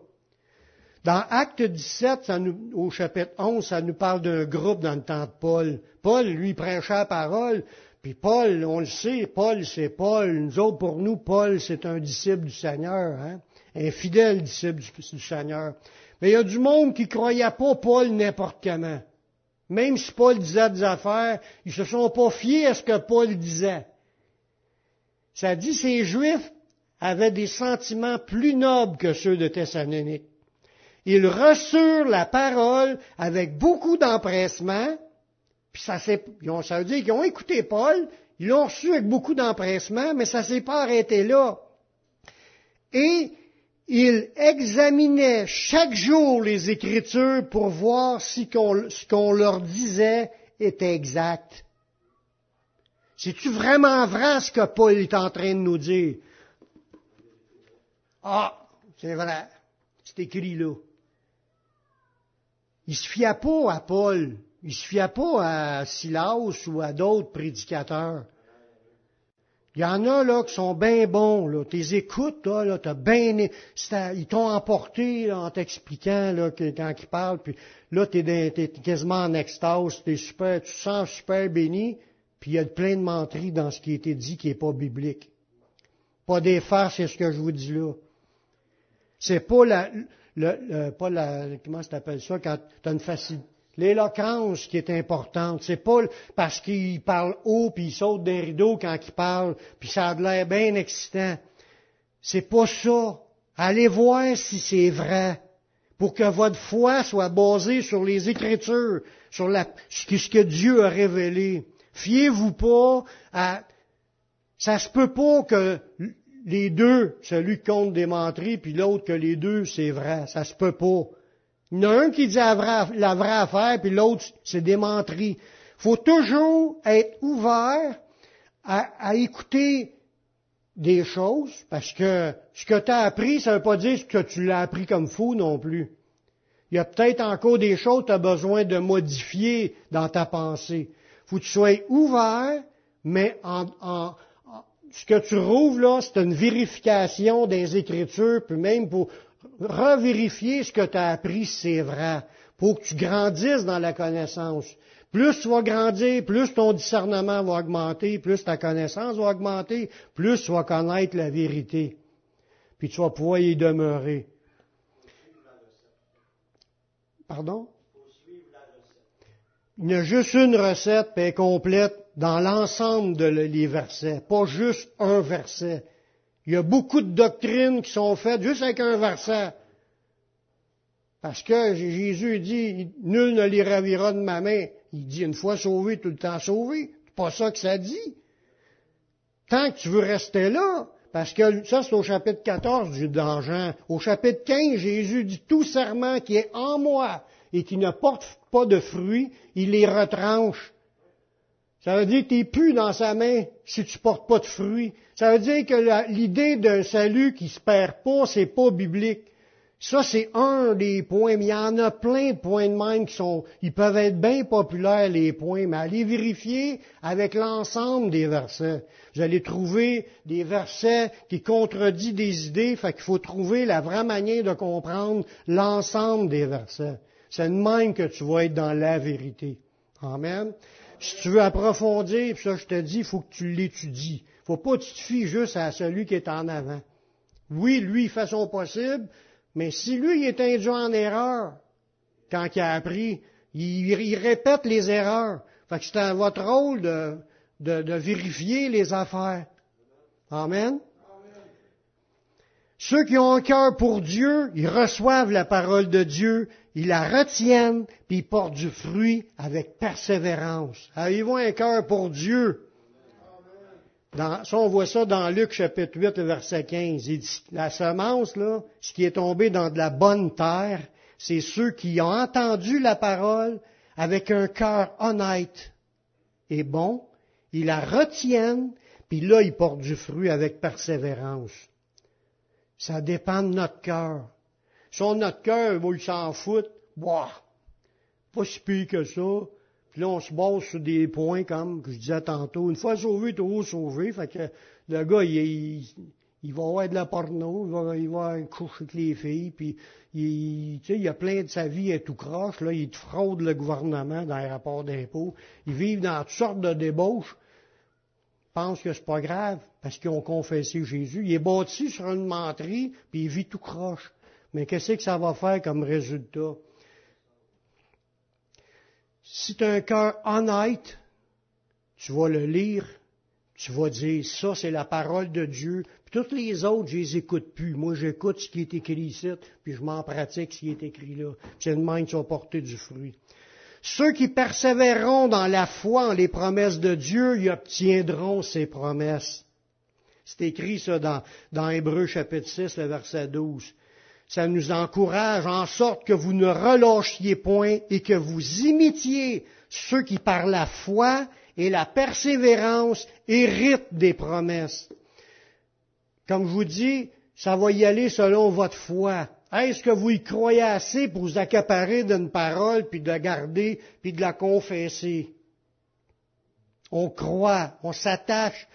Dans Acte 17, ça nous, au chapitre 11, ça nous parle d'un groupe dans le temps de Paul. Paul, lui, prêchait la parole, puis Paul, on le sait, Paul, c'est Paul. Nous autres, pour nous, Paul, c'est un disciple du Seigneur, hein? un fidèle disciple du, Seigneur. Mais il y a du monde qui croyait pas Paul n'importe comment. Même si Paul disait des affaires, ils se sont pas fiés à ce que Paul disait. Ça dit ces Juifs avaient des sentiments plus nobles que ceux de Thessalonique. Ils reçurent la parole avec beaucoup d'empressement, puis ça, ça veut dire qu'ils ont écouté Paul, ils l'ont reçu avec beaucoup d'empressement, mais ça s'est pas arrêté là. Et il examinait chaque jour les Écritures pour voir si ce qu'on leur disait était exact. C'est-tu vraiment vrai ce que Paul est en train de nous dire? Ah, c'est vrai. C'est écrit là. Il se fiait pas à Paul. Il se fiait pas à Silas ou à d'autres prédicateurs. Il y en a là qui sont bien bons, là. T'es écoutes, là, là t'as bien, ils t'ont emporté en t'expliquant là quand ils parlent, puis là t'es, es quasiment en extase, t'es super, tu sens super béni, puis il y a plein de menteries dans ce qui a été dit qui est pas biblique. Pas des farces, c'est ce que je vous dis là. C'est pas la, le, pas la, comment ça t'appelle ça quand t'as une facilité l'éloquence qui est importante. C'est pas parce qu'il parle haut puis il saute des rideaux quand il parle puis ça a l'air bien excitant. C'est pas ça. Allez voir si c'est vrai pour que votre foi soit basée sur les Écritures, sur la, ce que Dieu a révélé. Fiez-vous pas à... Ça se peut pas que les deux, celui qui compte des puis l'autre que les deux, c'est vrai. Ça se peut pas. Il y en a un qui dit la vraie, affaire, puis l'autre, c'est des Il faut toujours être ouvert à, écouter des choses, parce que ce que tu as appris, ça ne veut pas dire que tu l'as appris comme fou non plus. Il y a peut-être encore des choses que tu as besoin de modifier dans ta pensée. faut que tu sois ouvert, mais en, ce que tu rouvres là, c'est une vérification des Écritures, puis même pour revérifier ce que tu as appris si c'est vrai, pour que tu grandisses dans la connaissance. Plus tu vas grandir, plus ton discernement va augmenter, plus ta connaissance va augmenter, plus tu vas connaître la vérité. Puis tu vas pouvoir y demeurer. Pardon? Il y a juste une recette, puis complète dans l'ensemble des versets, pas juste un verset. Il y a beaucoup de doctrines qui sont faites juste avec un verset. Parce que Jésus dit, nul ne les ravira de ma main. Il dit une fois sauvé, tout le temps sauvé. C'est pas ça que ça dit. Tant que tu veux rester là, parce que ça, c'est au chapitre 14 du danger. Au chapitre 15, Jésus dit tout serment qui est en moi et qui ne porte pas de fruits, il les retranche. Ça veut dire que tu plus dans sa main si tu portes pas de fruits. Ça veut dire que l'idée d'un salut qui se perd pas, c'est pas biblique. Ça, c'est un des points, mais il y en a plein de points de même qui sont, ils peuvent être bien populaires, les points, mais allez vérifier avec l'ensemble des versets. Vous allez trouver des versets qui contredisent des idées, fait qu'il faut trouver la vraie manière de comprendre l'ensemble des versets. C'est de même que tu vas être dans la vérité. Amen. Si tu veux approfondir, puis ça je te dis, il faut que tu l'étudies faut pas que tu te fies juste à celui qui est en avant. Oui, lui, il fait son possible, mais si lui, il est induit en erreur, quand il a appris, il, répète les erreurs. Fait que c'est à votre rôle de, de, vérifier les affaires. Amen. Ceux qui ont un cœur pour Dieu, ils reçoivent la parole de Dieu, ils la retiennent, puis ils portent du fruit avec persévérance. Avez-vous un cœur pour Dieu? Ça, on voit ça dans Luc chapitre 8, verset 15. Il dit, la semence, là, ce qui est tombé dans de la bonne terre, c'est ceux qui ont entendu la parole avec un cœur honnête et bon, ils la retiennent, puis là, ils portent du fruit avec persévérance. Ça dépend de notre cœur. Si notre cœur, il s'en foutre, boah, pas si pire que ça, puis là, on se base sur des points comme que je disais tantôt. Une fois sauvé, toujours sauvé. Fait que le gars, il, il, va avoir de la porno, il va, il va coucher avec les filles, puis il, il a plein de sa vie, est tout croche, là, il fraude le gouvernement dans les rapports d'impôts. Ils vivent dans toutes sortes de débauches. Ils pensent que c'est pas grave, parce qu'ils ont confessé Jésus. Il est bâti sur une menterie, puis il vit tout croche. Mais qu'est-ce que ça va faire comme résultat? Si tu as un cœur honnête, tu vas le lire, tu vas dire, ça c'est la parole de Dieu. Puis toutes les autres, je les écoute plus. Moi, j'écoute ce qui est écrit ici, puis je m'en pratique ce qui est écrit là. C'est une main qui va porter du fruit. Ceux qui persévéreront dans la foi en les promesses de Dieu, ils obtiendront ces promesses. C'est écrit ça dans, dans Hébreu chapitre 6, le verset 12. Ça nous encourage en sorte que vous ne relâchiez point et que vous imitiez ceux qui par la foi et la persévérance héritent des promesses. Comme je vous dis, ça va y aller selon votre foi. Est-ce que vous y croyez assez pour vous accaparer d'une parole, puis de la garder, puis de la confesser? On croit, on s'attache,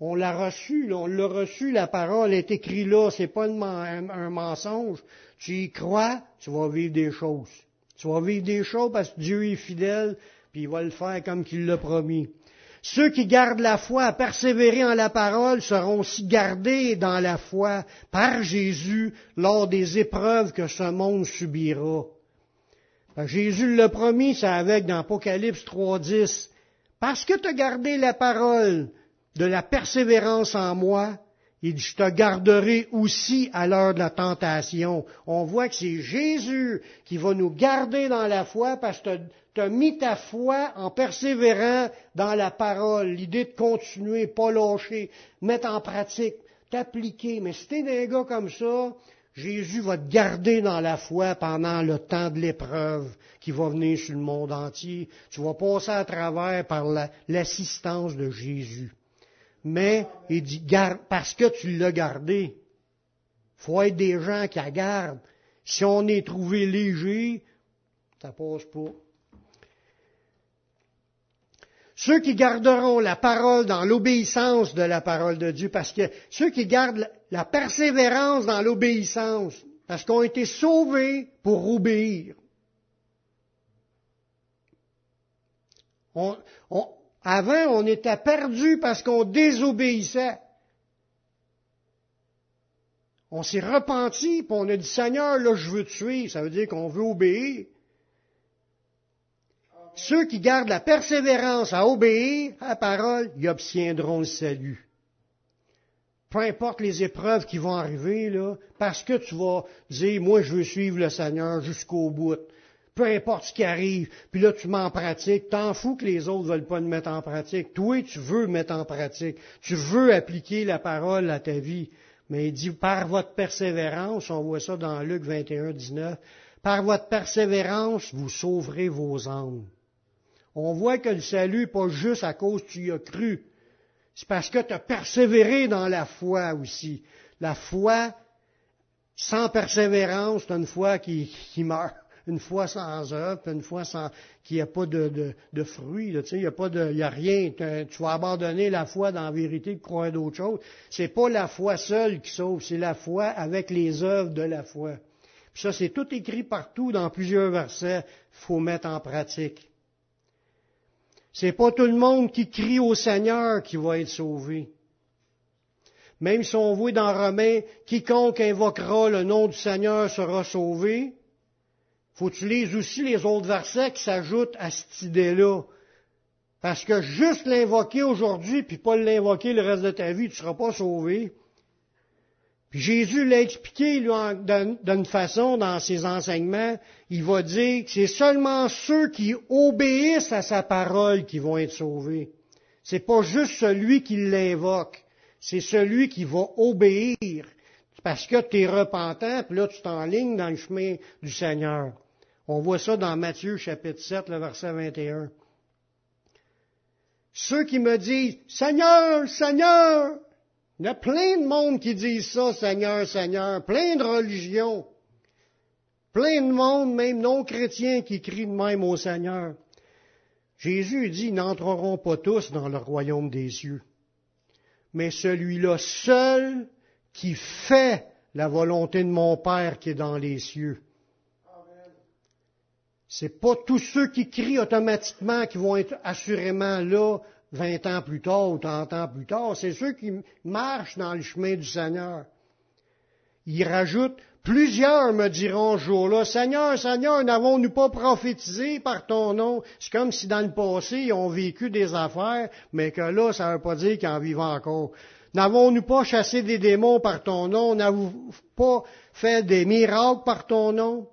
on l'a reçu, on l'a reçu, la parole est écrite là, c'est pas un, mensonge. Tu y crois, tu vas vivre des choses. Tu vas vivre des choses parce que Dieu est fidèle, puis il va le faire comme qu'il l'a promis. Ceux qui gardent la foi à persévérer en la parole seront aussi gardés dans la foi par Jésus lors des épreuves que ce monde subira. Jésus l'a promis, ça avec dans Apocalypse 3.10. Parce que tu as gardé la parole de la persévérance en moi, il dit, je te garderai aussi à l'heure de la tentation. On voit que c'est Jésus qui va nous garder dans la foi parce que tu as mis ta foi en persévérant dans la parole. L'idée de continuer, pas lâcher, mettre en pratique, t'appliquer. Mais si t'es un gars comme ça, Jésus va te garder dans la foi pendant le temps de l'épreuve qui va venir sur le monde entier. Tu vas passer à travers par l'assistance de Jésus mais il dit, garde, parce que tu l'as gardé. faut être des gens qui la gardent. Si on est trouvé léger, ça passe pas. Ceux qui garderont la parole dans l'obéissance de la parole de Dieu, parce que ceux qui gardent la persévérance dans l'obéissance, parce qu'on a été sauvés pour obéir. On, on, avant, on était perdu parce qu'on désobéissait. On s'est repenti, puis on a dit, Seigneur, là, je veux te suivre. Ça veut dire qu'on veut obéir. Ceux qui gardent la persévérance à obéir à la parole, ils obtiendront le salut. Peu importe les épreuves qui vont arriver, là, parce que tu vas dire, moi, je veux suivre le Seigneur jusqu'au bout peu importe ce qui arrive, puis là tu mets en pratique, t'en fous que les autres veulent pas le mettre en pratique. Toi, tu veux mettre en pratique, tu veux appliquer la parole à ta vie. Mais il dit, par votre persévérance, on voit ça dans Luc 21, 19, par votre persévérance, vous sauverez vos âmes. On voit que le salut n'est pas juste à cause que tu y as cru. C'est parce que tu as persévéré dans la foi aussi. La foi, sans persévérance, c'est une foi qui meurt une fois sans œuvre, une fois sans qu'il n'y a pas de, de, fruits, il n'y a pas de, il y a rien. Tu vas abandonner la foi dans la vérité de croire d'autres choses. C'est pas la foi seule qui sauve, c'est la foi avec les œuvres de la foi. Puis ça, c'est tout écrit partout dans plusieurs versets. Faut mettre en pratique. C'est pas tout le monde qui crie au Seigneur qui va être sauvé. Même si on voit dans Romains, quiconque invoquera le nom du Seigneur sera sauvé, faut que tu lises aussi les autres versets qui s'ajoutent à cette idée-là. Parce que juste l'invoquer aujourd'hui, puis pas l'invoquer le reste de ta vie, tu ne seras pas sauvé. Puis Jésus l'a expliqué d'une façon dans ses enseignements. Il va dire que c'est seulement ceux qui obéissent à sa parole qui vont être sauvés. C'est pas juste celui qui l'invoque, c'est celui qui va obéir. Parce que tu es repentant, puis là tu t'enlignes dans le chemin du Seigneur. On voit ça dans Matthieu chapitre 7, le verset 21. Ceux qui me disent, Seigneur, Seigneur, il y a plein de monde qui disent ça, Seigneur, Seigneur, plein de religions, plein de monde, même non chrétiens, qui crient de même au Seigneur. Jésus dit, n'entreront pas tous dans le royaume des cieux, mais celui-là seul qui fait la volonté de mon Père qui est dans les cieux. C'est pas tous ceux qui crient automatiquement qui vont être assurément là 20 ans plus tard ou 30 ans plus tard. C'est ceux qui marchent dans le chemin du Seigneur. Il rajoute, plusieurs me diront ce jour-là, Seigneur, Seigneur, n'avons-nous pas prophétisé par ton nom? C'est comme si dans le passé, ils ont vécu des affaires, mais que là, ça ne veut pas dire qu'ils en vivent encore. N'avons-nous pas chassé des démons par ton nom? N'avons-nous pas fait des miracles par ton nom?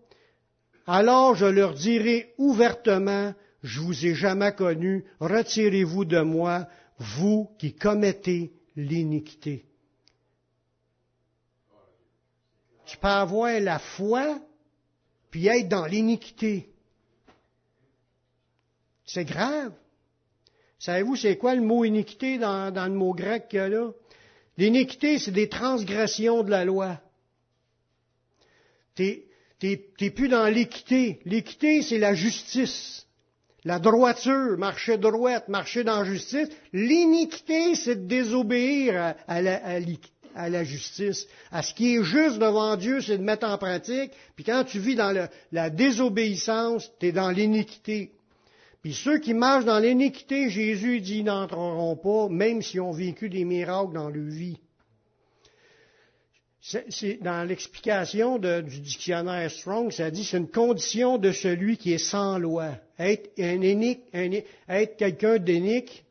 Alors je leur dirai ouvertement, je vous ai jamais connu, retirez-vous de moi, vous qui commettez l'iniquité. Tu peux avoir la foi, puis être dans l'iniquité. C'est grave. Savez-vous, c'est quoi le mot iniquité dans, le mot grec qu'il y a là? L'iniquité, c'est des transgressions de la loi t'es, plus dans l'équité. L'équité, c'est la justice. La droiture, marcher droite, marcher dans justice. L'iniquité, c'est de désobéir à, la, à, la, justice. À ce qui est juste devant Dieu, c'est de mettre en pratique. Puis quand tu vis dans la désobéissance, tu es dans l'iniquité. Puis ceux qui marchent dans l'iniquité, Jésus dit, n'entreront pas, même s'ils ont vécu des miracles dans leur vie. C'est, dans l'explication du dictionnaire Strong, ça dit c'est une condition de celui qui est sans loi. Être, un être quelqu'un d'énique,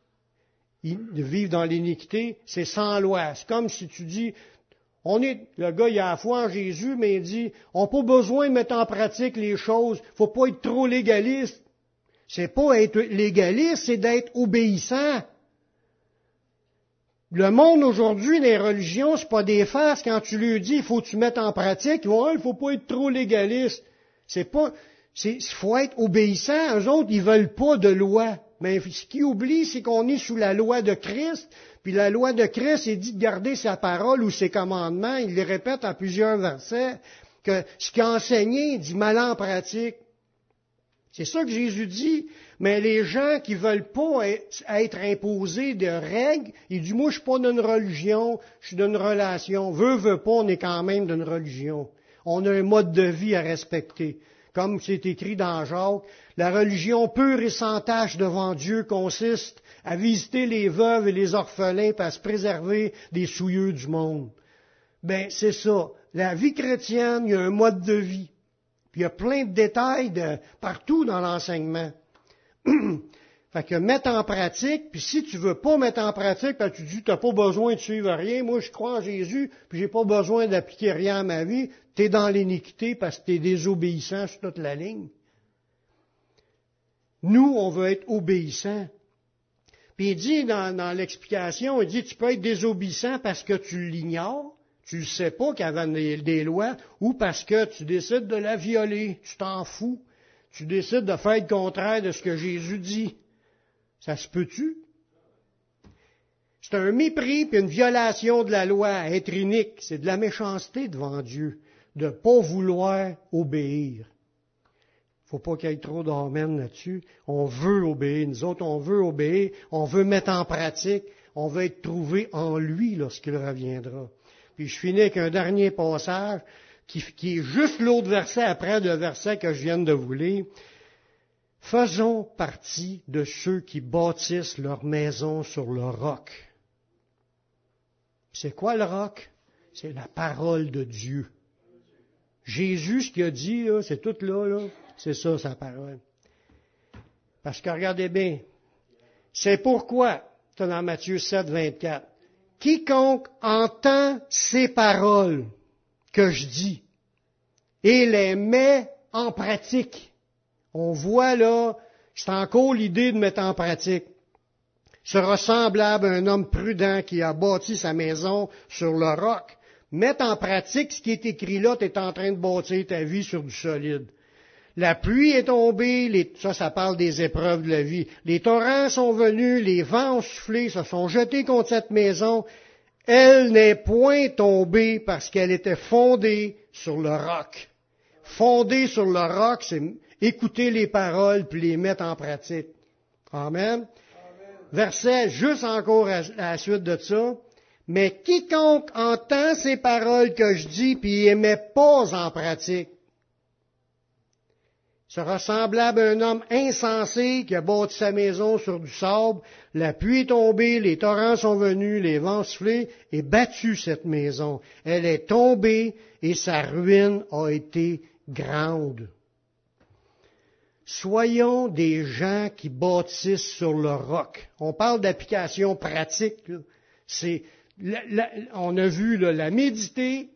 de vivre dans l'iniquité, c'est sans loi. C'est comme si tu dis, on est, le gars, il a la foi en Jésus, mais il dit, on n'a pas besoin de mettre en pratique les choses. faut pas être trop légaliste. C'est pas être légaliste, c'est d'être obéissant. Le monde aujourd'hui, les religions, c'est pas des farces. Quand tu lui dis, il faut que tu mettes en pratique, vont, il faut pas être trop légaliste. C'est pas, il faut être obéissant. Eux autres, ils veulent pas de loi. Mais ce qu'ils oublient, c'est qu'on est sous la loi de Christ. Puis la loi de Christ, il dit de garder sa parole ou ses commandements. Il les répète en plusieurs versets. Que ce qu'il a enseigné, il dit mal en pratique. C'est ça que Jésus dit. Mais les gens qui veulent pas être imposés de règles, ils disent, moi, je suis pas d'une religion, je suis d'une relation. Veux, veux pas, on est quand même d'une religion. On a un mode de vie à respecter. Comme c'est écrit dans Jacques, la religion pure et sans tache devant Dieu consiste à visiter les veuves et les orphelins pour à se préserver des souilleux du monde. Ben, c'est ça. La vie chrétienne, il y a un mode de vie. Il y a plein de détails partout dans l'enseignement. fait que mettre en pratique, puis si tu veux pas mettre en pratique, parce que tu dis tu n'as pas besoin de suivre rien, moi je crois en Jésus, puis j'ai pas besoin d'appliquer rien à ma vie, tu es dans l'iniquité parce que tu es désobéissant sur toute la ligne. Nous, on veut être obéissants. Puis il dit dans, dans l'explication, il dit tu peux être désobéissant parce que tu l'ignores, tu ne sais pas qu'il y avait des, lois, ou parce que tu décides de la violer, tu t'en fous, tu décides de faire le contraire de ce que Jésus dit. Ça se peut-tu? C'est un mépris et une violation de la loi, être unique. C'est de la méchanceté devant Dieu, de ne pas vouloir obéir. Faut pas qu'il y ait trop d'amène là-dessus. On veut obéir. Nous autres, on veut obéir. On veut mettre en pratique. On veut être trouvé en lui lorsqu'il reviendra. Puis je finis avec un dernier passage qui, est juste l'autre verset après le verset que je viens de vous lire. Faisons partie de ceux qui bâtissent leur maison sur le roc. C'est quoi le roc? C'est la parole de Dieu. Jésus, ce qu'il a dit, c'est tout là, là c'est ça sa parole. Parce que regardez bien, c'est pourquoi, dans Matthieu 7, 24, quiconque entend ces paroles que je dis et les met en pratique. On voit là, c'est encore l'idée de mettre en pratique. Sera semblable à un homme prudent qui a bâti sa maison sur le roc. Mettre en pratique ce qui est écrit là, tu es en train de bâtir ta vie sur du solide. La pluie est tombée, ça, ça parle des épreuves de la vie. Les torrents sont venus, les vents ont soufflé, se sont jetés contre cette maison. Elle n'est point tombée parce qu'elle était fondée sur le roc. Fondée sur le roc, c'est écouter les paroles puis les mettre en pratique. Amen. Verset juste encore à la suite de ça. Mais quiconque entend ces paroles que je dis puis les met pas en pratique, sera semblable à un homme insensé qui a bâti sa maison sur du sable, la pluie est tombée, les torrents sont venus, les vents soufflés et battu cette maison. Elle est tombée et sa ruine a été grande. Soyons des gens qui bâtissent sur le roc. On parle d'application pratique. C'est, on a vu la méditer,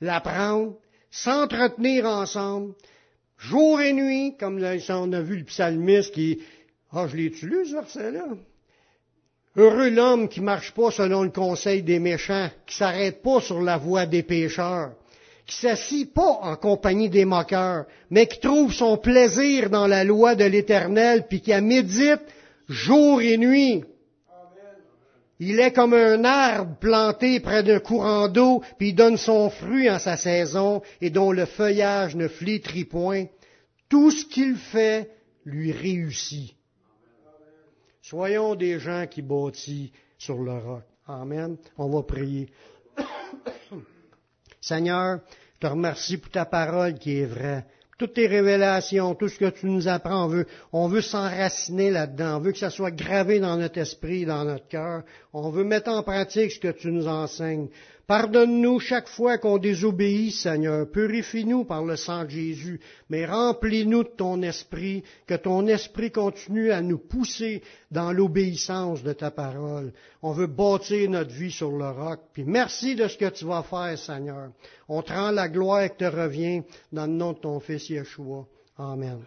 l'apprendre, s'entretenir ensemble, jour et nuit, comme on a vu le psalmiste qui, ah, je l'ai-tu lu, ce verset-là? Heureux l'homme qui marche pas selon le conseil des méchants, qui s'arrête pas sur la voie des pécheurs, qui s'assit pas en compagnie des moqueurs, mais qui trouve son plaisir dans la loi de l'Éternel, puis qui a médite jour et nuit. Il est comme un arbre planté près d'un courant d'eau, puis donne son fruit en sa saison, et dont le feuillage ne flétrit point. Tout ce qu'il fait lui réussit. Soyons des gens qui bâtissent sur le roc. Amen. On va prier. Seigneur, je te remercie pour ta parole qui est vraie. Toutes tes révélations, tout ce que tu nous apprends, on veut, on veut s'enraciner là-dedans. On veut que ça soit gravé dans notre esprit, dans notre cœur. On veut mettre en pratique ce que tu nous enseignes. Pardonne-nous chaque fois qu'on désobéit, Seigneur. Purifie-nous par le sang de Jésus, mais remplis-nous de ton esprit, que ton esprit continue à nous pousser dans l'obéissance de ta parole. On veut bâtir notre vie sur le roc. Puis merci de ce que tu vas faire, Seigneur. On te rend la gloire qui te revient dans le nom de ton Fils Yeshua. Amen.